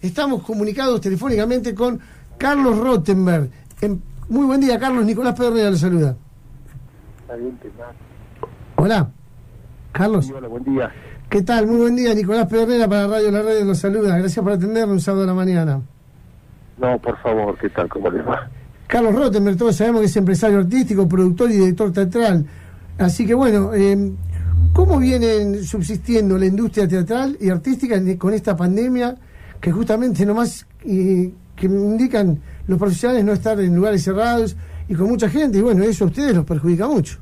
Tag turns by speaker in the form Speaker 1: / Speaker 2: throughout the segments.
Speaker 1: estamos comunicados telefónicamente con Carlos Rottenberg. Muy buen día, Carlos. Nicolás Pedernera le saluda. Hola, Carlos.
Speaker 2: hola, buen día.
Speaker 1: ¿Qué tal? Muy buen día, Nicolás Pedernera para Radio La Radio los saluda. Gracias por atendernos un sábado de la mañana.
Speaker 2: No, por favor, ¿qué tal? ¿Cómo les va?
Speaker 1: Carlos Rottenberg, todos sabemos que es empresario artístico, productor y director teatral. Así que bueno, eh, ¿cómo vienen subsistiendo la industria teatral y artística con esta pandemia que justamente nomás que indican los profesionales no estar en lugares cerrados y con mucha gente? Y bueno, eso a ustedes los perjudica mucho.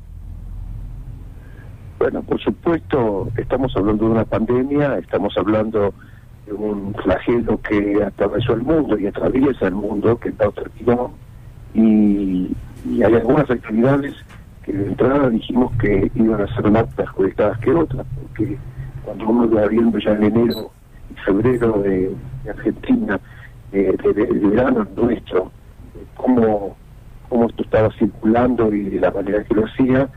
Speaker 2: Bueno, por supuesto, estamos hablando de una pandemia, estamos hablando de un flagelo que atravesó el mundo y atraviesa el mundo, que está terminó, y, y hay algunas actividades que de entrada dijimos que iban a ser más perjudicadas que otras, porque cuando uno va viendo ya en enero febrero de, Argentina, eh, del verano nuestro, cómo, cómo esto estaba circulando y de la manera que lo hacía,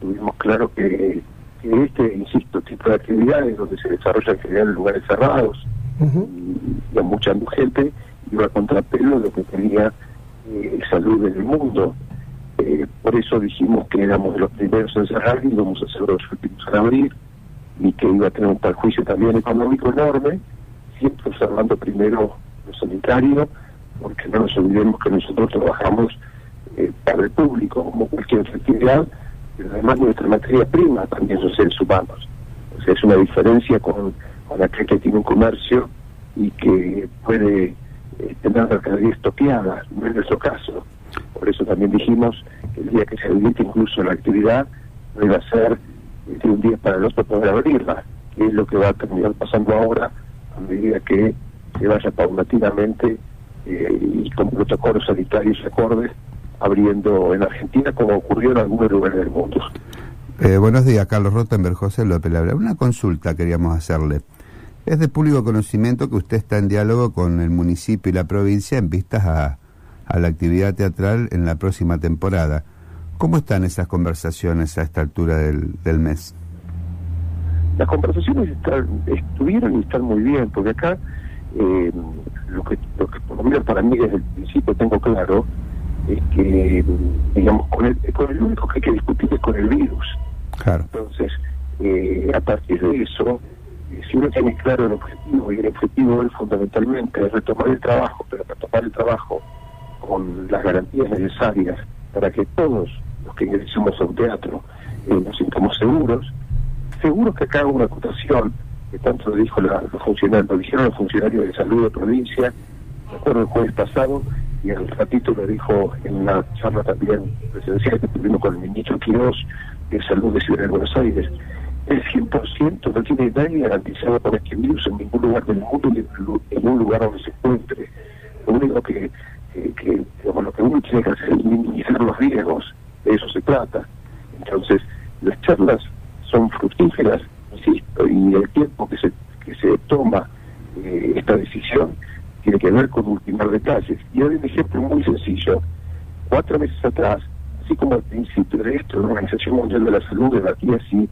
Speaker 2: tuvimos claro que, este, insisto, tipo de actividades donde se desarrolla en en lugares cerrados y, a mucha gente, iba a contrapelo de lo que tenía eh, salud en el mundo. Eh, por eso dijimos que éramos los primeros en cerrar y íbamos a ser los últimos en abrir y que iba a tener un perjuicio también económico enorme, siempre observando primero lo sanitario, porque no nos olvidemos que nosotros trabajamos eh, para el público como cualquier actividad pero además nuestra materia prima también son seres humanos. O sea, es una diferencia con, con aquel que tiene un comercio y que puede eh, tener mercadería estoqueada, no es nuestro caso. Por eso también dijimos que el día que se habilite incluso la actividad, no iba a ser de un día para el otro poder abrirla, que es lo que va a terminar pasando ahora a medida que se vaya paulatinamente eh, y con protocolos sanitarios acordes abriendo en Argentina como ocurrió en algunos lugares del mundo.
Speaker 3: Eh, buenos días, Carlos Rottenberg, José López. Una consulta queríamos hacerle. Es de público conocimiento que usted está en diálogo con el municipio y la provincia en vistas a, la actividad teatral en la próxima temporada. ¿Cómo están esas conversaciones a esta altura del, mes?
Speaker 2: Las conversaciones estuvieron y están muy bien, porque acá eh, lo, que, lo que por lo menos para mí desde el principio tengo claro es que, digamos, con el, con el único que hay que discutir es con el virus.
Speaker 3: Claro.
Speaker 2: Entonces, eh, a partir de eso, eh, si uno tiene claro el objetivo, y el objetivo es fundamentalmente retomar el trabajo, pero retomar el trabajo con las garantías necesarias para que todos los que ingresemos a un teatro eh, nos sintamos seguros, seguros que acá haga una acotación, que tanto lo dijo la, los funcionarios, lo dijeron los funcionarios de salud de provincia, recuerdo el jueves pasado, y al ratito lo dijo en una charla también presidencial que tuvimos con el ministro Quiroz de Salud de Ciudad de Buenos Aires. El 100% no tiene nadie garantizado por este virus en ningún lugar del mundo ni en un lugar donde se encuentre. Lo único que, lo que uno tiene que hacer es minimizar los riesgos, de eso se trata. Entonces, las charlas son fructíferas, insisto, y el tiempo que se, que se toma eh, esta decisión tiene que ver con ultimar detalles. Y hay un ejemplo muy sencillo. Cuatro meses atrás, así como al principio de esto, la Organización Mundial de la Salud debatía si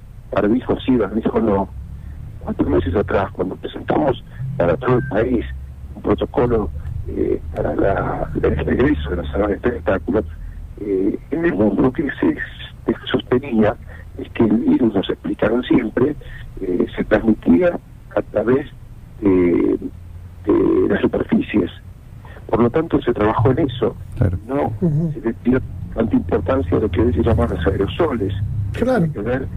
Speaker 2: dijo sí, dijo no. Cuatro meses atrás, cuando presentamos para todo el país un protocolo eh, para la, el regreso de la sala de espectáculos, eh, en el mundo lo que se, sostenía es que el virus, nos explicaron siempre, eh, se transmitía a través de de las superficies. Por lo tanto, se trabajó en eso. No se le dio tanta importancia a lo que hoy se llaman los aerosoles.
Speaker 1: Claro.
Speaker 2: Hay que ver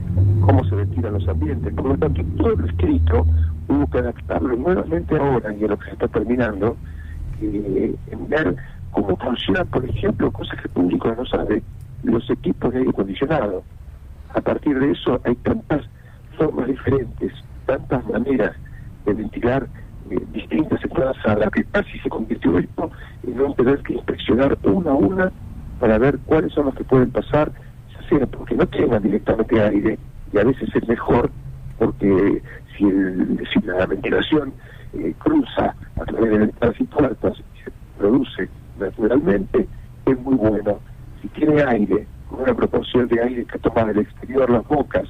Speaker 2: cómo se ventilan los ambientes. Por lo tanto, todo lo escrito hubo que adaptarlo nuevamente ahora y a lo que se está terminando, eh, en ver cómo funcionan, por ejemplo, cosas que el público no sabe, los equipos de aire acondicionado. A partir de eso hay tantas formas diferentes, tantas maneras de ventilar eh, distintas en la que casi se convirtió esto en no tener que inspeccionar una a una para ver cuáles son los que pueden pasar, ya sea porque no tengan directamente aire, y a veces es mejor porque si, el, si la ventilación eh, cruza a través de ventanas y puertas y se produce naturalmente, es muy bueno. Si tiene aire, una proporción de aire que toma del exterior las bocas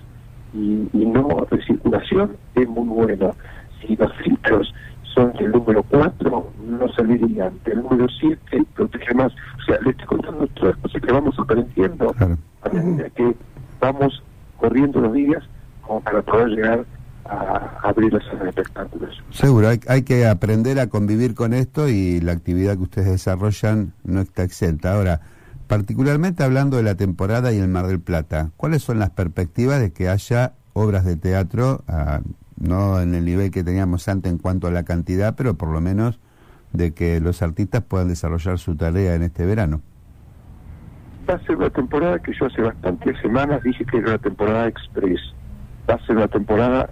Speaker 2: y, y no recirculación, es muy bueno. Si los filtros son del número 4, no servirían. Del número 7 protege más. O sea, le estoy contando todas las cosas que vamos aprendiendo a medida que vamos corriendo los días como para poder llegar a abrir de espectáculos.
Speaker 3: Seguro, hay, hay, que aprender a convivir con esto y la actividad que ustedes desarrollan no está exenta. Ahora, particularmente hablando de la temporada y el Mar del Plata, ¿cuáles son las perspectivas de que haya obras de teatro, ah, no en el nivel que teníamos antes en cuanto a la cantidad, pero por lo menos de que los artistas puedan desarrollar su tarea en este verano?
Speaker 2: Va a ser una temporada que yo hace bastantes semanas dije que era una temporada express. Va a ser una temporada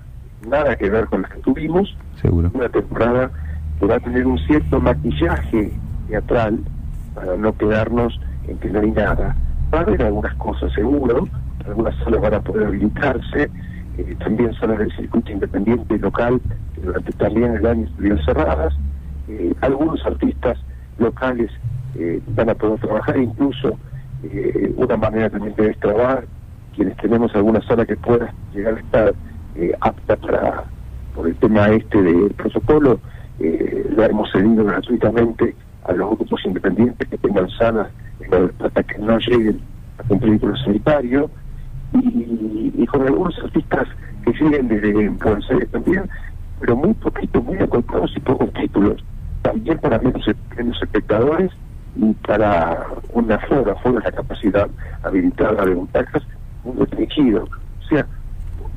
Speaker 2: nada que ver con las que tuvimos.
Speaker 3: Seguro.
Speaker 2: Una temporada que va a tener un cierto maquillaje teatral para no quedarnos en que no hay nada. Va a haber algunas cosas seguro, algunas salas van a poder habilitarse, eh, también salas del circuito independiente local que durante también el año estuvieron cerradas. Eh, algunos artistas locales eh, van a poder trabajar, incluso una manera también de trabajar quienes tenemos alguna sala que pueda llegar a estar eh, apta para, por el tema este del protocolo, eh, lo hemos cedido gratuitamente a los grupos independientes que tengan salas hasta que no lleguen a cumplir con lo sanitario y, con algunos artistas que siguen desde Buenos Aires también, pero muy poquito, muy acortados y pocos títulos, también para menos, menos espectadores y para una flora, fuera de la capacidad habilitada de butacas, muy restringido. O sea,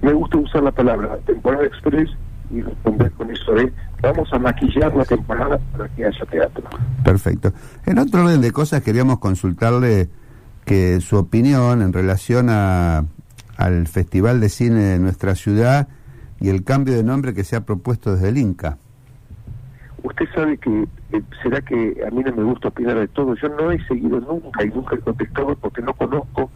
Speaker 2: me gusta usar la palabra temporada express y responder con eso de vamos a maquillar la temporada para que haya teatro.
Speaker 3: Perfecto. En otro orden de cosas queríamos consultarle que su opinión en relación a, al Festival de Cine de nuestra ciudad y el cambio de nombre que se ha propuesto desde el Inca.
Speaker 2: Usted sabe que, eh, será que a mí no me gusta opinar de todo, yo no he seguido nunca y nunca he contestado porque no conozco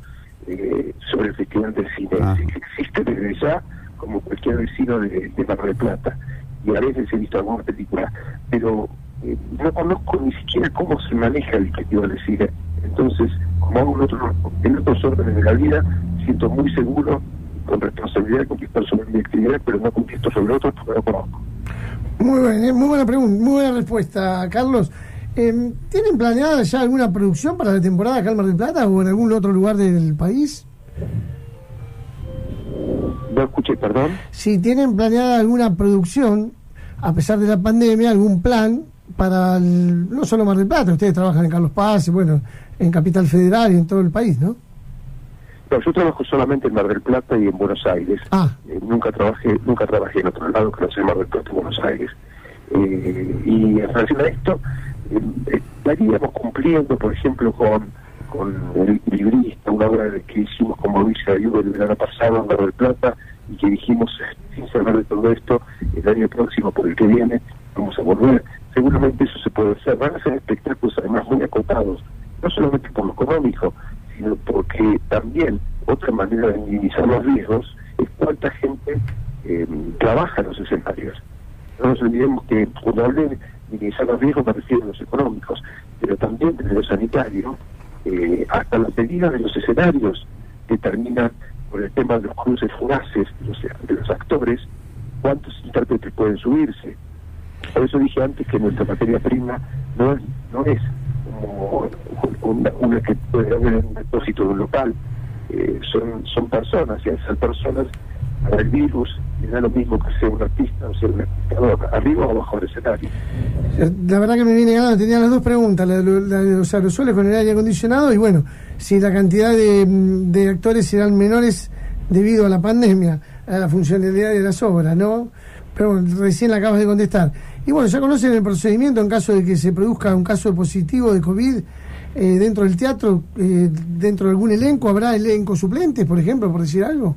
Speaker 2: Festival del Cine. Ah. Existe desde ya, como cualquier vecino de, de Mar del Plata, y a veces he visto alguna película, pero eh, no conozco ni siquiera cómo se maneja el Festival del Cine. Entonces, como hago en, otro, en otros órdenes de la vida, siento muy seguro con responsabilidad de contestar sobre mi actividad, pero no contesto sobre otros porque no conozco.
Speaker 1: Muy, buena, muy buena pregunta, muy buena respuesta, Carlos. Eh, ¿Tienen planeada ya alguna producción para la temporada acá en Mar del Plata o en algún otro lugar del país?
Speaker 2: No escuché, perdón.
Speaker 1: Si tienen planeada alguna producción, a pesar de la pandemia, algún plan para no solo Mar del Plata, ustedes trabajan en Carlos Paz, bueno, en Capital Federal y en todo el país, ¿no?
Speaker 2: No, yo trabajo solamente en Mar del Plata y en Buenos Aires.
Speaker 1: Ah.
Speaker 2: Eh, nunca trabajé nunca trabajé en otro lado que no sea Mar del Plata y Buenos Aires. Eh, y en relación a esto, estaríamos cumpliendo, por ejemplo, con, con el librista, una obra que hicimos con Mauricio Ayuda el verano pasado en Mar del Plata y que dijimos, sin saber de todo esto, el año próximo, por el que viene, vamos a volver. Seguramente eso se puede hacer. Van a ser espectáculos además muy acotados, no solamente por lo económico, sino porque también otra manera de minimizar los riesgos es cuánta gente eh, trabaja en los escenarios. No nos olvidemos que cuando hablen minimizar los riesgos me refiero a los económicos, pero también desde lo sanitario, eh, hasta las medidas de los escenarios determinan por el tema de los cruces fugaces de los, actores cuántos intérpretes pueden subirse. Por eso dije antes que nuestra materia prima no es, no es como una, que puede haber en un depósito de un local, eh, son, son personas y esas personas para el virus y da lo mismo que sea un artista o sea un espectador, arriba o abajo del escenario.
Speaker 1: La verdad que me viene ganando, tenía las dos preguntas, la, de los aerosoles con el aire acondicionado y bueno, si la cantidad de, de actores serán menores debido a la pandemia, a la funcionalidad de las obras, ¿no? Pero bueno, recién la acabas de contestar. Y bueno, ya conocen el procedimiento en caso de que se produzca un caso positivo de COVID eh, dentro del teatro, eh, dentro de algún elenco, ¿habrá elenco suplentes, por ejemplo, por decir algo?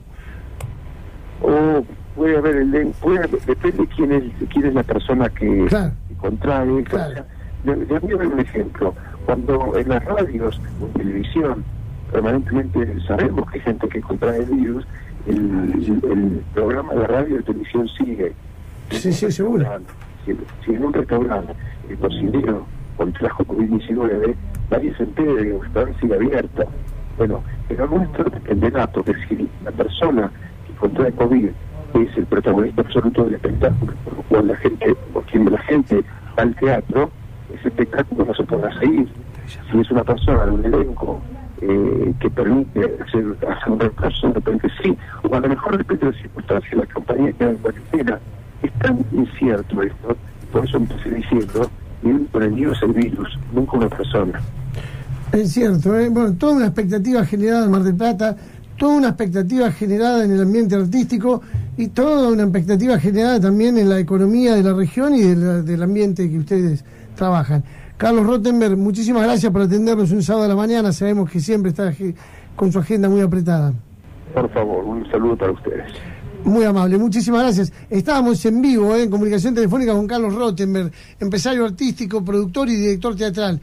Speaker 2: o puede haber el puede, depende quién es quién es la persona que, contrae
Speaker 1: claro.
Speaker 2: le, voy a dar un ejemplo. Cuando en las radios o en televisión permanentemente sabemos que hay gente que contrae el virus el, programa de radio y televisión sigue.
Speaker 1: Sí, sí, seguro.
Speaker 2: si, en un restaurante el cocinero contrajo COVID-19 nadie se entera de que el restaurante sigue abierto. Bueno, pero nuestro dependerá porque si la persona contra el COVID es el protagonista absoluto del espectáculo, por lo la gente, por quien la gente gente al teatro, ese espectáculo no se podrá seguir. Si es una persona de un elenco eh, que permite hacer, hacer un retraso, de repente sí, o a lo mejor depende de las circunstancias, la compañía queda en cuarentena. Es tan incierto esto, por eso empecé diciendo, bien con el virus el virus, nunca una persona.
Speaker 1: Es cierto, ¿eh? bueno, toda una expectativa generada en Mar del Plata, toda una expectativa generada en el ambiente artístico y toda una expectativa generada también en la economía de la región y del ambiente que ustedes trabajan. Carlos Rottenberg, muchísimas gracias por atendernos un sábado a la mañana, sabemos que siempre está con su agenda muy apretada.
Speaker 2: Por favor, un saludo para ustedes.
Speaker 1: Muy amable, muchísimas gracias. Estábamos en vivo ¿eh? en comunicación telefónica con Carlos Rottenberg, empresario artístico, productor y director teatral.